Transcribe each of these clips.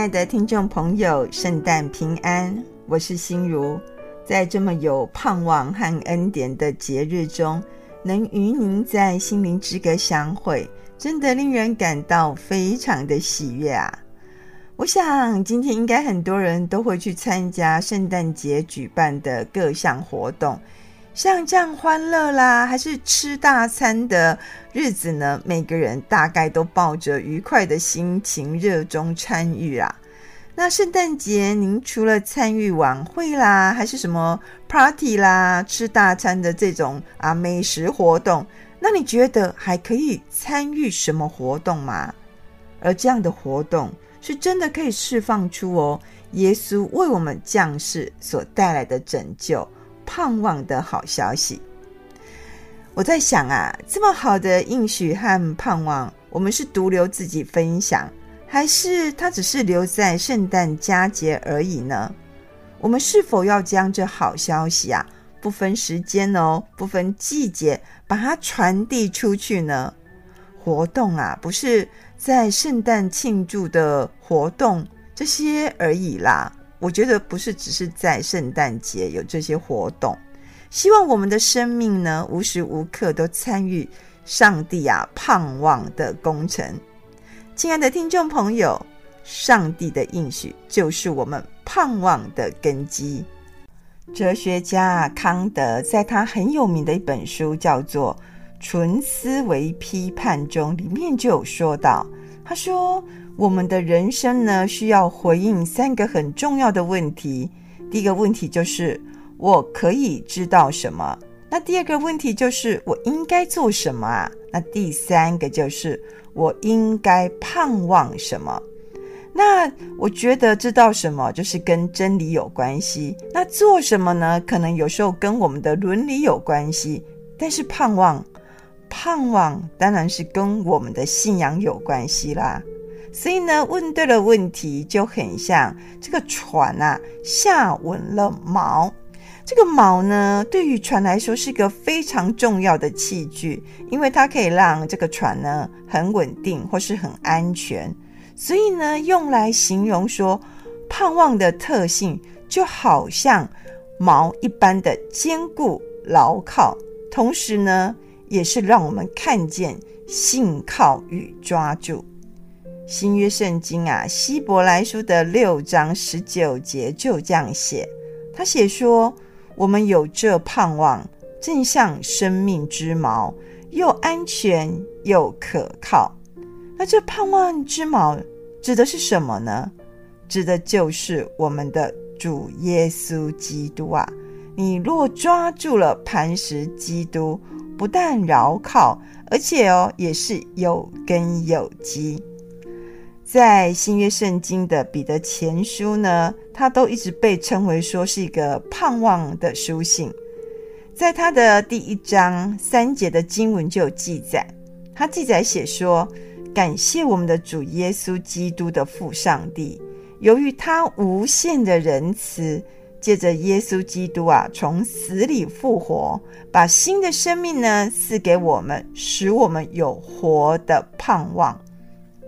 亲爱的听众朋友，圣诞平安！我是心如，在这么有盼望和恩典的节日中，能与您在心灵之歌相会，真的令人感到非常的喜悦啊！我想今天应该很多人都会去参加圣诞节举办的各项活动。像这样欢乐啦，还是吃大餐的日子呢？每个人大概都抱着愉快的心情，热衷参与啊。那圣诞节，您除了参与晚会啦，还是什么 party 啦、吃大餐的这种啊美食活动？那你觉得还可以参与什么活动吗？而这样的活动是真的可以释放出哦，耶稣为我们降世所带来的拯救。盼望的好消息，我在想啊，这么好的应许和盼望，我们是独留自己分享，还是它只是留在圣诞佳节而已呢？我们是否要将这好消息啊，不分时间哦，不分季节，把它传递出去呢？活动啊，不是在圣诞庆祝的活动这些而已啦。我觉得不是只是在圣诞节有这些活动，希望我们的生命呢，无时无刻都参与上帝啊盼望的工程。亲爱的听众朋友，上帝的应许就是我们盼望的根基。哲学家康德在他很有名的一本书叫做《纯思维批判》中，里面就有说到，他说。我们的人生呢，需要回应三个很重要的问题。第一个问题就是我可以知道什么？那第二个问题就是我应该做什么啊？那第三个就是我应该盼望什么？那我觉得知道什么就是跟真理有关系。那做什么呢？可能有时候跟我们的伦理有关系。但是盼望，盼望当然是跟我们的信仰有关系啦。所以呢，问对了问题就很像这个船啊，下稳了锚。这个锚呢，对于船来说是个非常重要的器具，因为它可以让这个船呢很稳定或是很安全。所以呢，用来形容说盼望的特性，就好像锚一般的坚固牢靠，同时呢，也是让我们看见信靠与抓住。新约圣经啊，希伯来书的六章十九节就这样写，他写说：“我们有这盼望，正像生命之锚，又安全又可靠。”那这盼望之锚指的是什么呢？指的就是我们的主耶稣基督啊！你若抓住了磐石基督，不但牢靠，而且哦，也是有根有基。在新约圣经的彼得前书呢，他都一直被称为说是一个盼望的书信。在他的第一章三节的经文就有记载，他记载写说：“感谢我们的主耶稣基督的父上帝，由于他无限的仁慈，借着耶稣基督啊，从死里复活，把新的生命呢赐给我们，使我们有活的盼望。”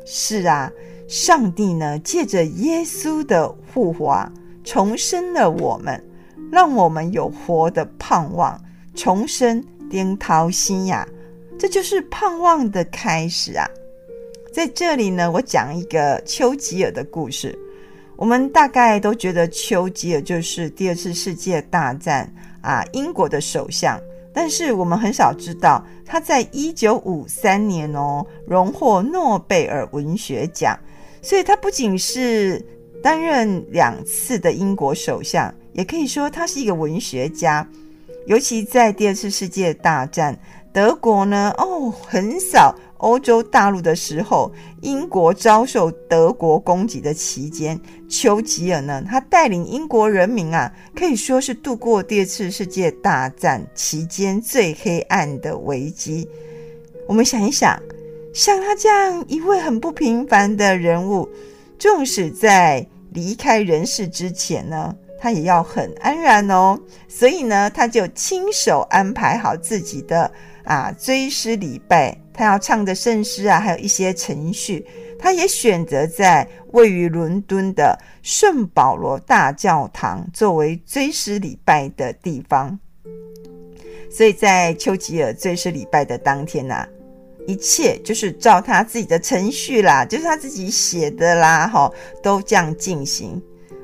是啊。上帝呢，借着耶稣的复活，重生了我们，让我们有活的盼望，重生颠陶心呀，这就是盼望的开始啊！在这里呢，我讲一个丘吉尔的故事。我们大概都觉得丘吉尔就是第二次世界大战啊，英国的首相，但是我们很少知道他在一九五三年哦，荣获诺贝尔文学奖。所以他不仅是担任两次的英国首相，也可以说他是一个文学家。尤其在第二次世界大战，德国呢，哦，横扫欧洲大陆的时候，英国遭受德国攻击的期间，丘吉尔呢，他带领英国人民啊，可以说是度过第二次世界大战期间最黑暗的危机。我们想一想。像他这样一位很不平凡的人物，纵使在离开人世之前呢，他也要很安然哦。所以呢，他就亲手安排好自己的啊追思礼拜，他要唱的圣诗啊，还有一些程序，他也选择在位于伦敦的圣保罗大教堂作为追思礼拜的地方。所以在丘吉尔追思礼拜的当天呐、一切就是照他自己的程序啦，就是他自己写的啦，哈，都这样进行。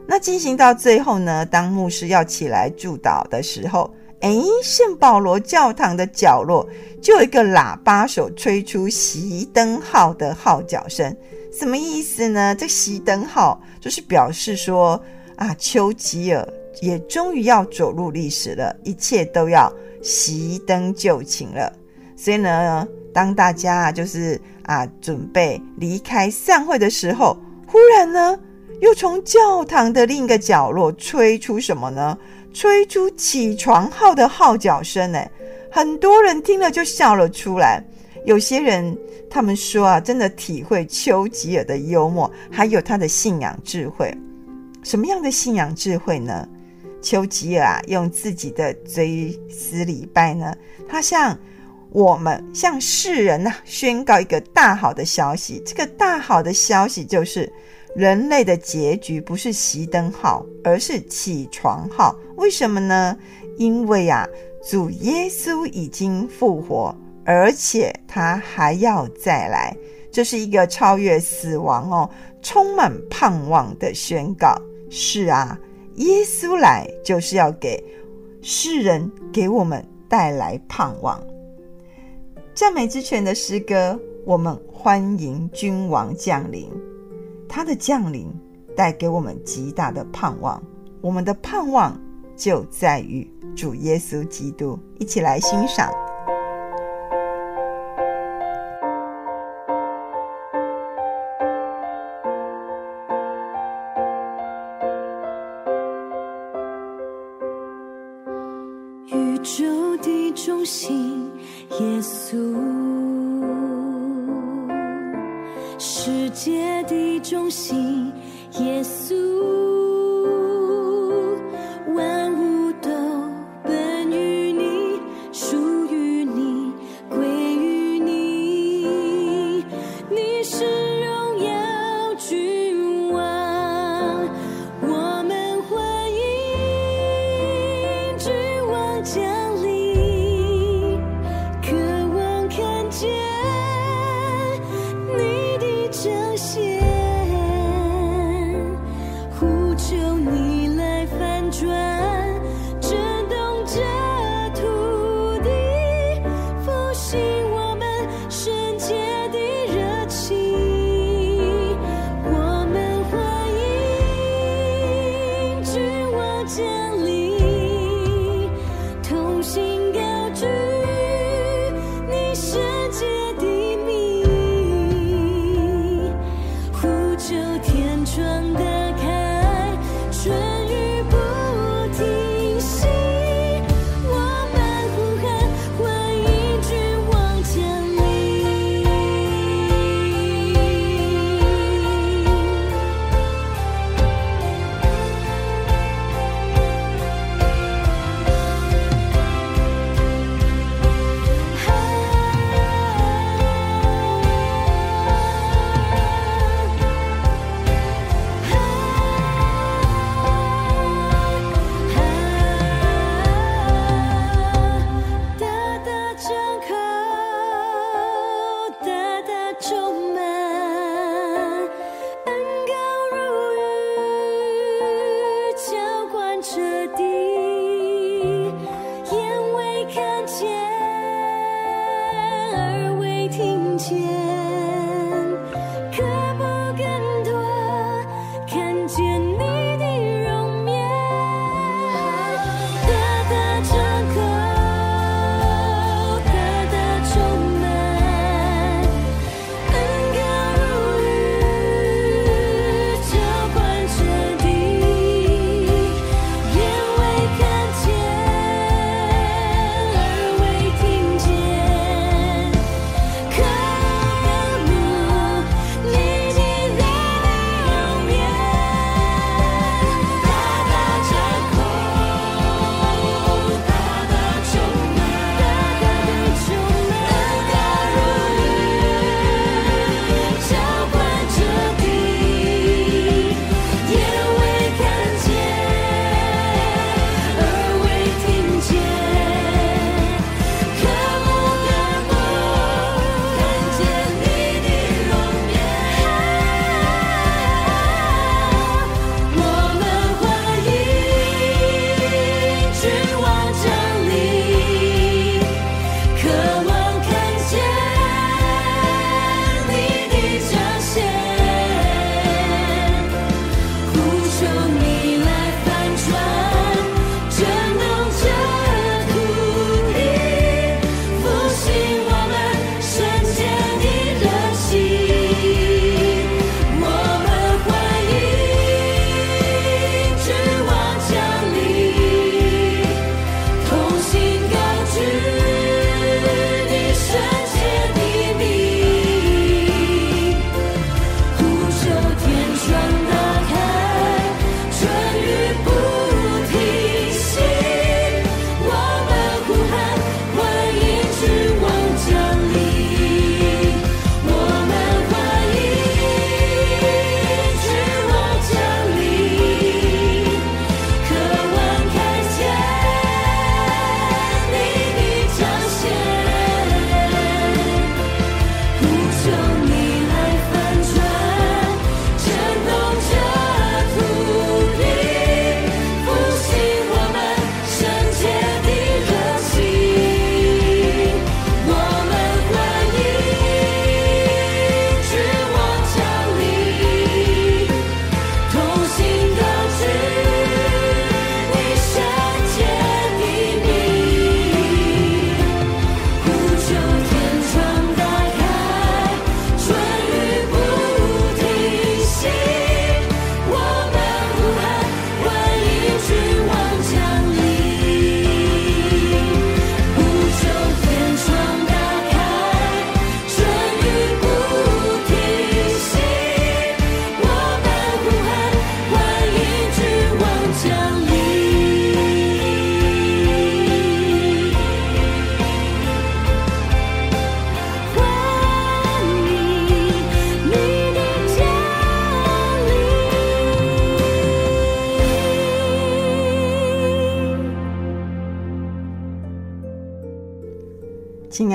那进行到最后呢，当牧师要起来祝祷的时候，哎，圣保罗教堂的角落就有一个喇叭手吹出熄灯号的号角声，什么意思呢？这熄灯号就是表示说啊，丘吉尔也终于要走入历史了，一切都要。熄灯就寝了，所以呢，当大家啊，就是啊，准备离开散会的时候，忽然呢，又从教堂的另一个角落吹出什么呢？吹出起床号的号角声呢！很多人听了就笑了出来。有些人他们说啊，真的体会丘吉尔的幽默，还有他的信仰智慧。什么样的信仰智慧呢？丘吉尔啊，用自己的追思礼拜呢，他向我们、向世人呐、宣告一个大好的消息。这个大好的消息就是，人类的结局不是熄灯号，而是起床号。为什么呢？因为啊，主耶稣已经复活，而且他还要再来。这是一个超越死亡哦，充满盼望的宣告。是啊。耶稣来就是要给世人，给我们带来盼望。赞美之泉的诗歌，我们欢迎君王降临。他的降临带给我们极大的盼望，我们的盼望就在于主耶稣基督。一起来欣赏。信耶稣。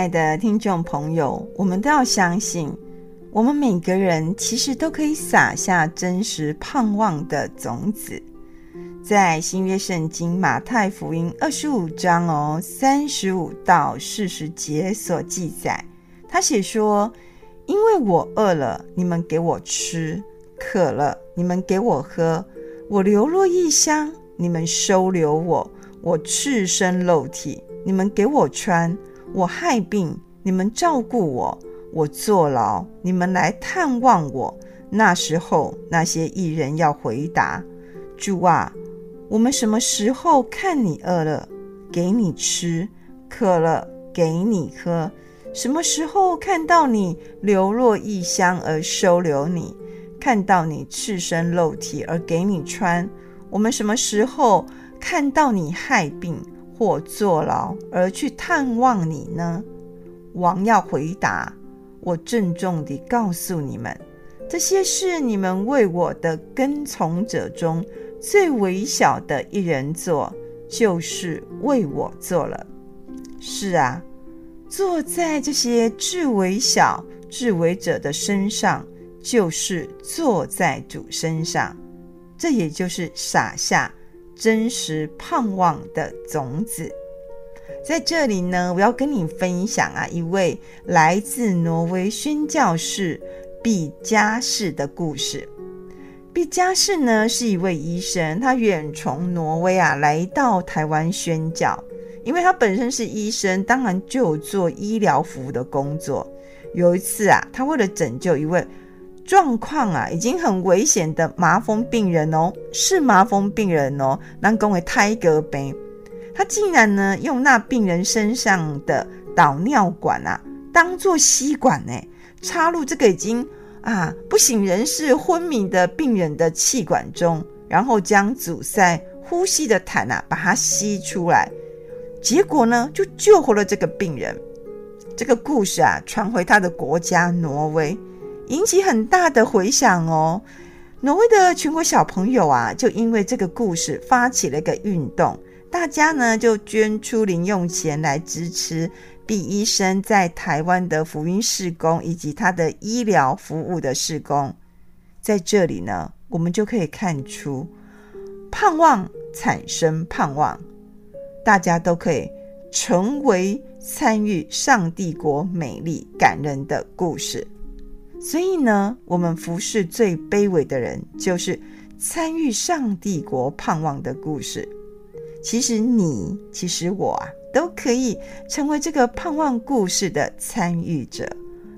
爱的听众朋友，我们都要相信，我们每个人其实都可以撒下真实盼望的种子。在新约圣经马太福音二十五章哦，三十五到四十节所记载，他写说：“因为我饿了，你们给我吃；渴了，你们给我喝；我流落异乡，你们收留我；我赤身露体，你们给我穿；我害病，你们照顾我；我坐牢，你们来探望我。”那时候，那些艺人要回答：“主啊。”我们什么时候看你饿了，给你吃；渴了，给你喝？什么时候看到你流落异乡而收留你，看到你赤身露体而给你穿？我们什么时候看到你害病或坐牢而去探望你呢？王要回答：我郑重地告诉你们，这些事你们为我的跟从者中。最微小的一人做，就是为我做了。是啊，坐在这些至微小、至微者的身上，就是坐在主身上。这也就是撒下真实盼望的种子。在这里呢，我要跟你分享啊，一位来自挪威宣教士毕加士的故事。毕加士呢是一位医生，他远从挪威啊来到台湾宣教，因为他本身是医生，当然就有做医疗服务的工作。有一次啊，他为了拯救一位状况啊已经很危险的麻风病人哦，是麻风病人哦，能讲为胎格杯，他竟然呢用那病人身上的导尿管啊当做吸管呢，插入这个已经。啊，不省人事、昏迷的病人的气管中，然后将阻塞呼吸的痰啊，把它吸出来，结果呢，就救活了这个病人。这个故事啊，传回他的国家挪威，引起很大的回响哦。挪威的全国小朋友啊，就因为这个故事发起了一个运动，大家呢就捐出零用钱来支持。毕医生在台湾的福音事工以及他的医疗服务的事工，在这里呢，我们就可以看出盼望产生盼望，大家都可以成为参与上帝国美丽感人的故事。所以呢，我们服侍最卑微的人，就是参与上帝国盼望的故事。其实你，其实我啊。都可以成为这个盼望故事的参与者，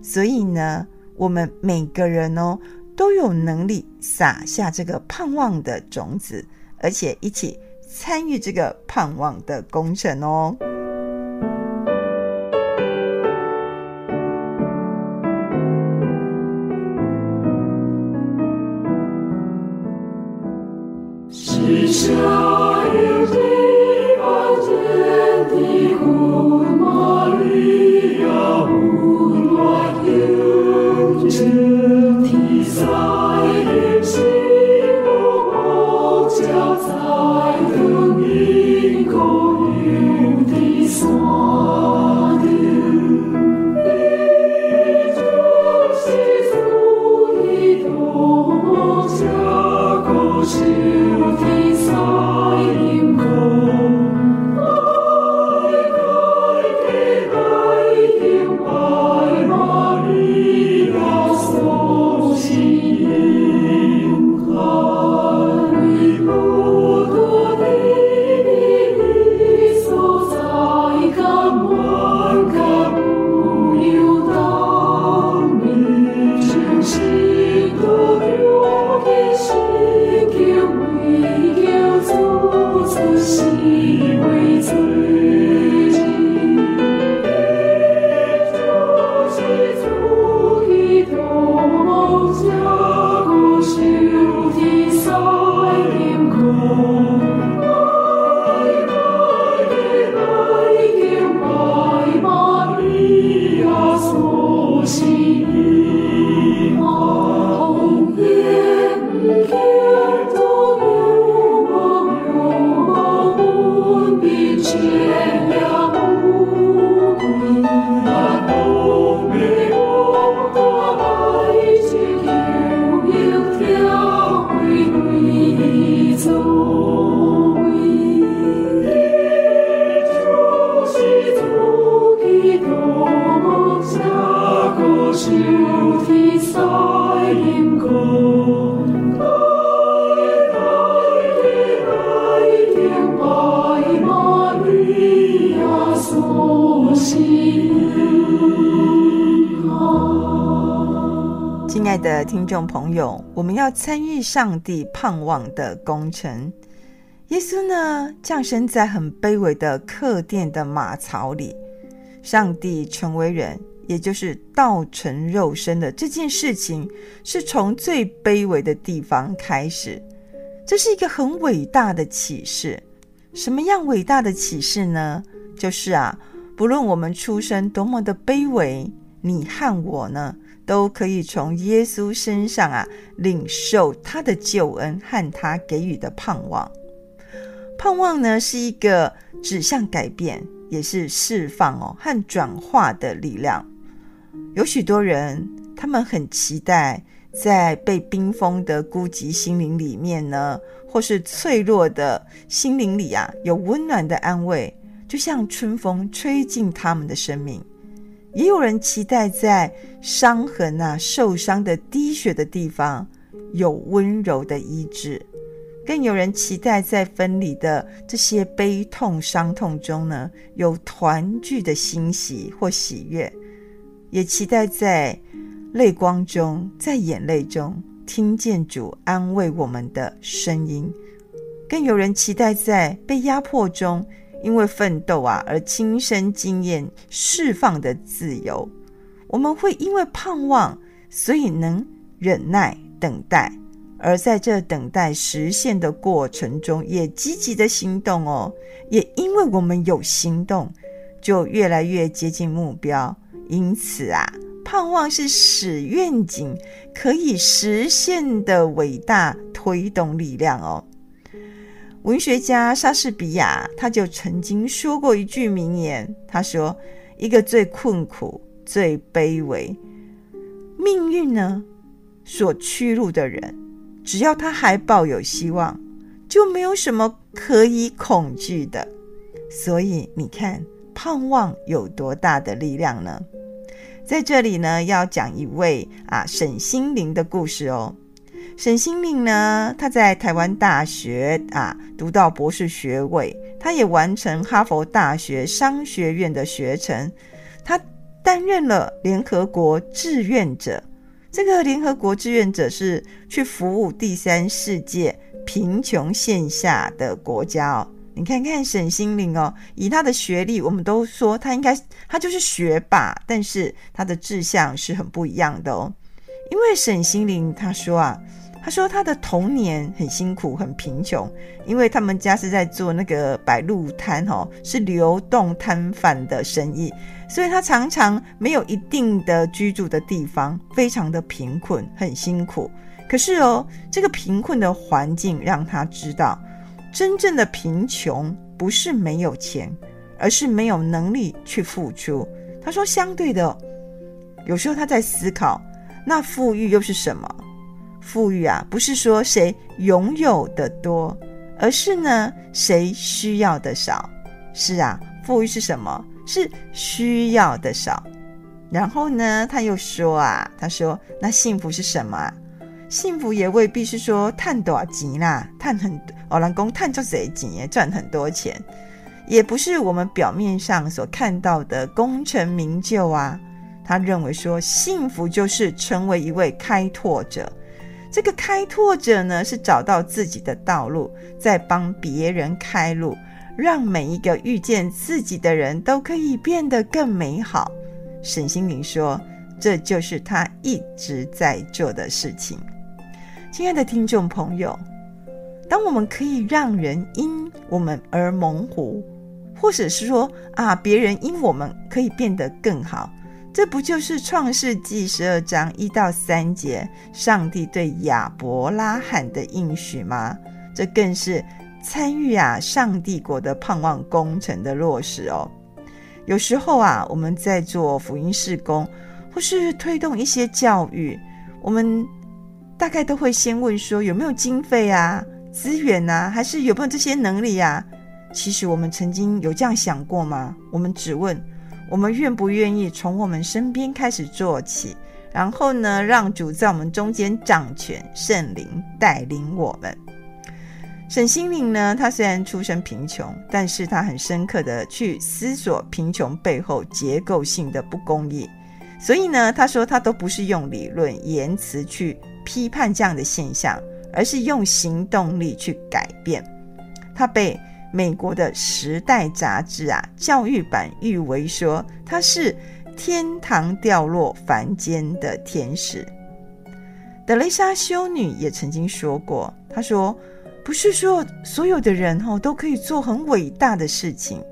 所以呢，我们每个人哦都有能力撒下这个盼望的种子，而且一起参与这个盼望的工程哦。Lord. 众朋友，我们要参与上帝盼望的工程。耶稣呢，降生在很卑微的客店的马槽里。上帝成为人，也就是道成肉身的这件事情，是从最卑微的地方开始。这是一个很伟大的启示。什么样伟大的启示呢？就是啊，不论我们出生多么的卑微，你和我呢，都可以从耶稣身上啊，领受他的救恩和他给予的盼望。盼望呢，是一个指向改变，也是释放哦和转化的力量。有许多人，他们很期待在被冰封的孤寂心灵里面呢，或是脆弱的心灵里啊，有温暖的安慰，就像春风吹进他们的生命。也有人期待在伤痕啊、受伤的滴血的地方有温柔的医治，更有人期待在分离的这些悲痛、伤痛中呢，有团聚的欣喜或喜悦，也期待在泪光中、在眼泪中听见主安慰我们的声音，更有人期待在被压迫中。因为奋斗啊，而亲身经验释放的自由，我们会因为盼望，所以能忍耐等待，而在这等待实现的过程中，也积极的行动哦。也因为我们有行动，就越来越接近目标。因此啊，盼望是使愿景可以实现的伟大推动力量哦。文学家莎士比亚他就曾经说过一句名言，他说：“一个最困苦、最卑微、命运呢所屈辱的人，只要他还抱有希望，就没有什么可以恐惧的。所以你看，盼望有多大的力量呢？在这里呢，要讲一位啊沈心灵的故事哦。”沈心灵呢，他在台湾大学啊读到博士学位，他也完成哈佛大学商学院的学程，他担任了联合国志愿者。这个联合国志愿者是去服务第三世界贫穷线下的国家哦。你看看沈心灵哦，以他的学历，我们都说他应该他就是学霸，但是他的志向是很不一样的哦。因为沈心灵他说啊。他说他的童年很辛苦，很贫穷，因为他们家是在做那个摆路摊，哦，是流动摊贩的生意，所以他常常没有一定的居住的地方，非常的贫困，很辛苦。可是哦，这个贫困的环境让他知道，真正的贫穷不是没有钱，而是没有能力去付出。他说，相对的，有时候他在思考，那富裕又是什么？富裕啊，不是说谁拥有的多，而是呢，谁需要的少。是啊，富裕是什么？是需要的少。然后呢，他又说啊，他说那幸福是什么？啊幸福也未必是说赚多少钱啦，赚很多，哦，人讲赚多少钱，赚很多钱，也不是我们表面上所看到的功成名就啊。他认为说，幸福就是成为一位开拓者。这个开拓者呢，是找到自己的道路，在帮别人开路，让每一个遇见自己的人都可以变得更美好。沈心明说：“这就是他一直在做的事情。”亲爱的听众朋友，当我们可以让人因我们而蒙福，或者是说啊，别人因我们可以变得更好。这不就是创世纪十二章一到三节，上帝对亚伯拉罕的应许吗？这更是参与啊上帝国的盼望工程的落实哦。有时候啊，我们在做福音事工，或是推动一些教育，我们大概都会先问说有没有经费啊、资源啊，还是有没有这些能力啊？其实我们曾经有这样想过吗？我们只问我们愿不愿意从我们身边开始做起，然后呢，让主在我们中间掌权，圣灵带领我们。沈心灵呢，他虽然出身贫穷，但是他很深刻的去思索贫穷背后结构性的不公义。所以呢，他说他都不是用理论言辞去批判这样的现象，而是用行动力去改变。他被美国的《时代》杂志啊教育版誉为说他是天堂掉落凡间的天使。德蕾莎修女也曾经说过，她说。不是说所有的人哦都可以做很伟大的事情，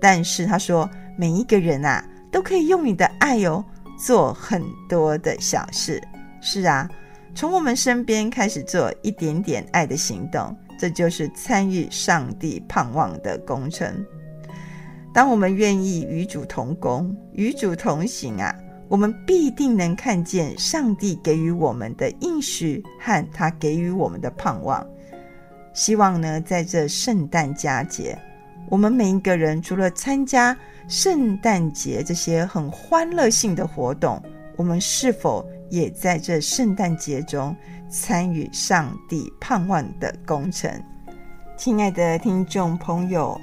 但是她说每一个人啊都可以用你的爱哦做很多的小事。是啊，从我们身边开始做一点点爱的行动，这就是参与上帝盼望的工程。当我们愿意与主同工、与主同行啊，我们必定能看见上帝给予我们的应许和他给予我们的盼望。希望呢，在这圣诞佳节，我们每一个人除了参加圣诞节这些很欢乐性的活动，我们是否也在这圣诞节中参与上帝盼望的工程？亲爱的听众朋友，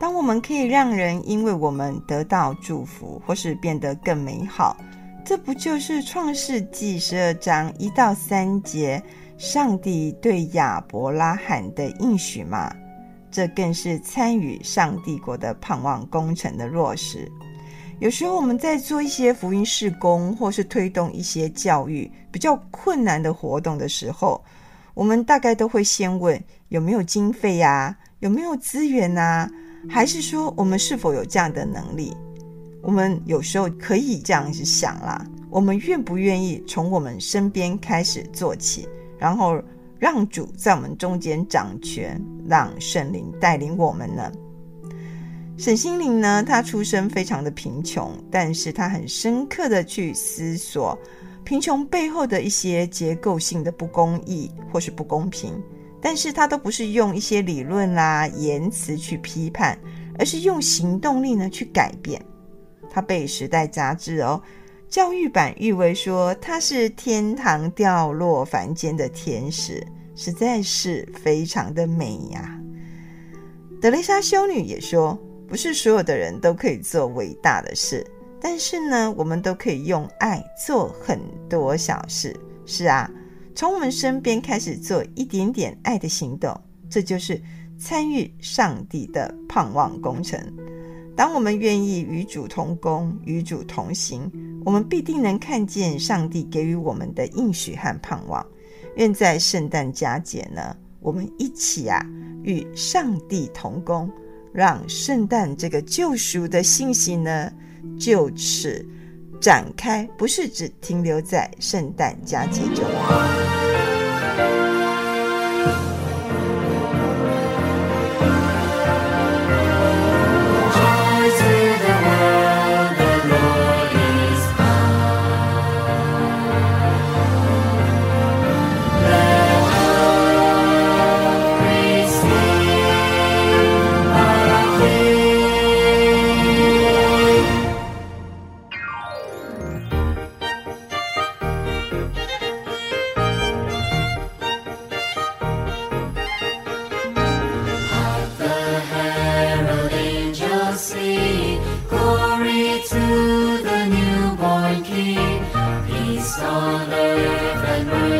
当我们可以让人因为我们得到祝福，或是变得更美好，这不就是创世纪十二章一到三节？上帝对亚伯拉罕的应许吗？这更是参与上帝国的盼望工程的落实。有时候我们在做一些福音事工，或是推动一些教育比较困难的活动的时候，我们大概都会先问有没有经费呀，有没有资源呐，还是说我们是否有这样的能力？我们有时候可以这样子想啦，我们愿不愿意从我们身边开始做起？然后让主在我们中间掌权，让圣灵带领我们呢。沈心灵呢，她出身非常的贫穷，但是她很深刻的去思索贫穷背后的一些结构性的不公义或是不公平，但是她都不是用一些理论啦、言辞去批判，而是用行动力呢去改变。她被《时代》杂志哦。教育版誉为说她是天堂掉落凡间的天使，实在是非常的美呀。德蕾莎修女也说，不是所有的人都可以做伟大的事，但是呢，我们都可以用爱做很多小事。是啊，从我们身边开始做一点点爱的行动，这就是参与上帝的盼望工程。当我们愿意与主同工、与主同行，我们必定能看见上帝给予我们的应许和盼望。愿在圣诞佳节呢，我们一起啊，与上帝同工，让圣诞这个救赎的信息呢，就此展开，不是只停留在圣诞佳节中。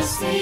mercy.